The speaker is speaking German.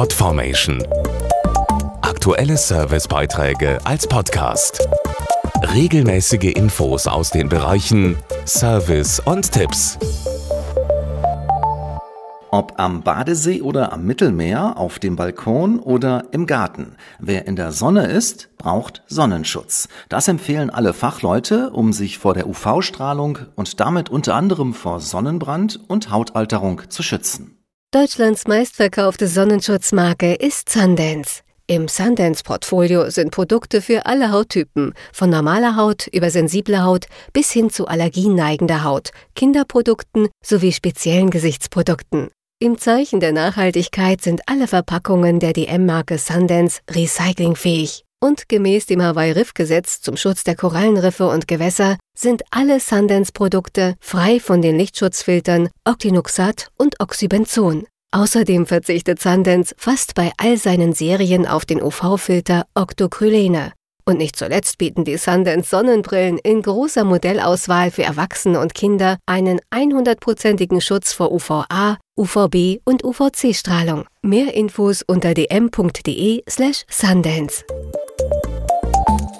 Podformation. Aktuelle Servicebeiträge als Podcast. Regelmäßige Infos aus den Bereichen Service und Tipps. Ob am Badesee oder am Mittelmeer, auf dem Balkon oder im Garten. Wer in der Sonne ist, braucht Sonnenschutz. Das empfehlen alle Fachleute, um sich vor der UV-Strahlung und damit unter anderem vor Sonnenbrand und Hautalterung zu schützen. Deutschlands meistverkaufte Sonnenschutzmarke ist Sundance. Im Sundance-Portfolio sind Produkte für alle Hauttypen, von normaler Haut über sensible Haut bis hin zu allergieneigender Haut, Kinderprodukten sowie speziellen Gesichtsprodukten. Im Zeichen der Nachhaltigkeit sind alle Verpackungen der DM-Marke Sundance recyclingfähig. Und gemäß dem Hawaii-Riff-Gesetz zum Schutz der Korallenriffe und Gewässer sind alle Sundance-Produkte frei von den Lichtschutzfiltern Octinoxat und Oxybenzon. Außerdem verzichtet Sundance fast bei all seinen Serien auf den UV-Filter Octocrylene. Und nicht zuletzt bieten die Sundance Sonnenbrillen in großer Modellauswahl für Erwachsene und Kinder einen 100%igen Schutz vor UVA, UVB und UVC-Strahlung. Mehr Infos unter dm.de/sundance.